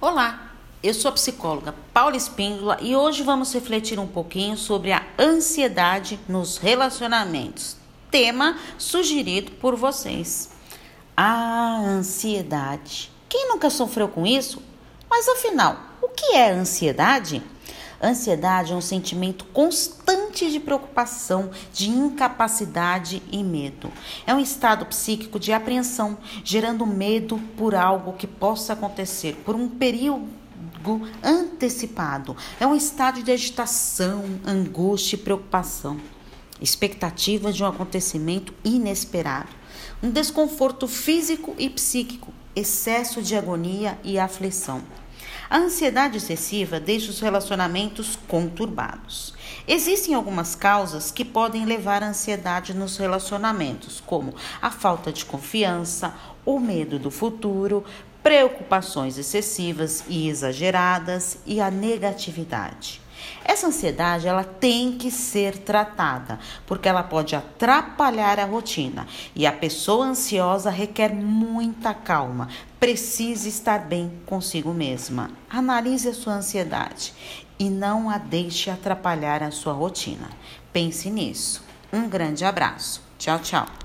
Olá, eu sou a psicóloga Paula Espíndola e hoje vamos refletir um pouquinho sobre a ansiedade nos relacionamentos. Tema sugerido por vocês. A ansiedade. Quem nunca sofreu com isso? Mas afinal, o que é ansiedade? Ansiedade é um sentimento constante de preocupação, de incapacidade e medo. É um estado psíquico de apreensão, gerando medo por algo que possa acontecer por um período antecipado. É um estado de agitação, angústia e preocupação. Expectativa de um acontecimento inesperado. Um desconforto físico e psíquico, excesso de agonia e aflição. A ansiedade excessiva deixa os relacionamentos conturbados. Existem algumas causas que podem levar à ansiedade nos relacionamentos, como a falta de confiança, o medo do futuro, preocupações excessivas e exageradas e a negatividade. Essa ansiedade ela tem que ser tratada, porque ela pode atrapalhar a rotina e a pessoa ansiosa requer muita calma, precisa estar bem consigo mesma. Analise a sua ansiedade e não a deixe atrapalhar a sua rotina. Pense nisso. Um grande abraço. Tchau, tchau.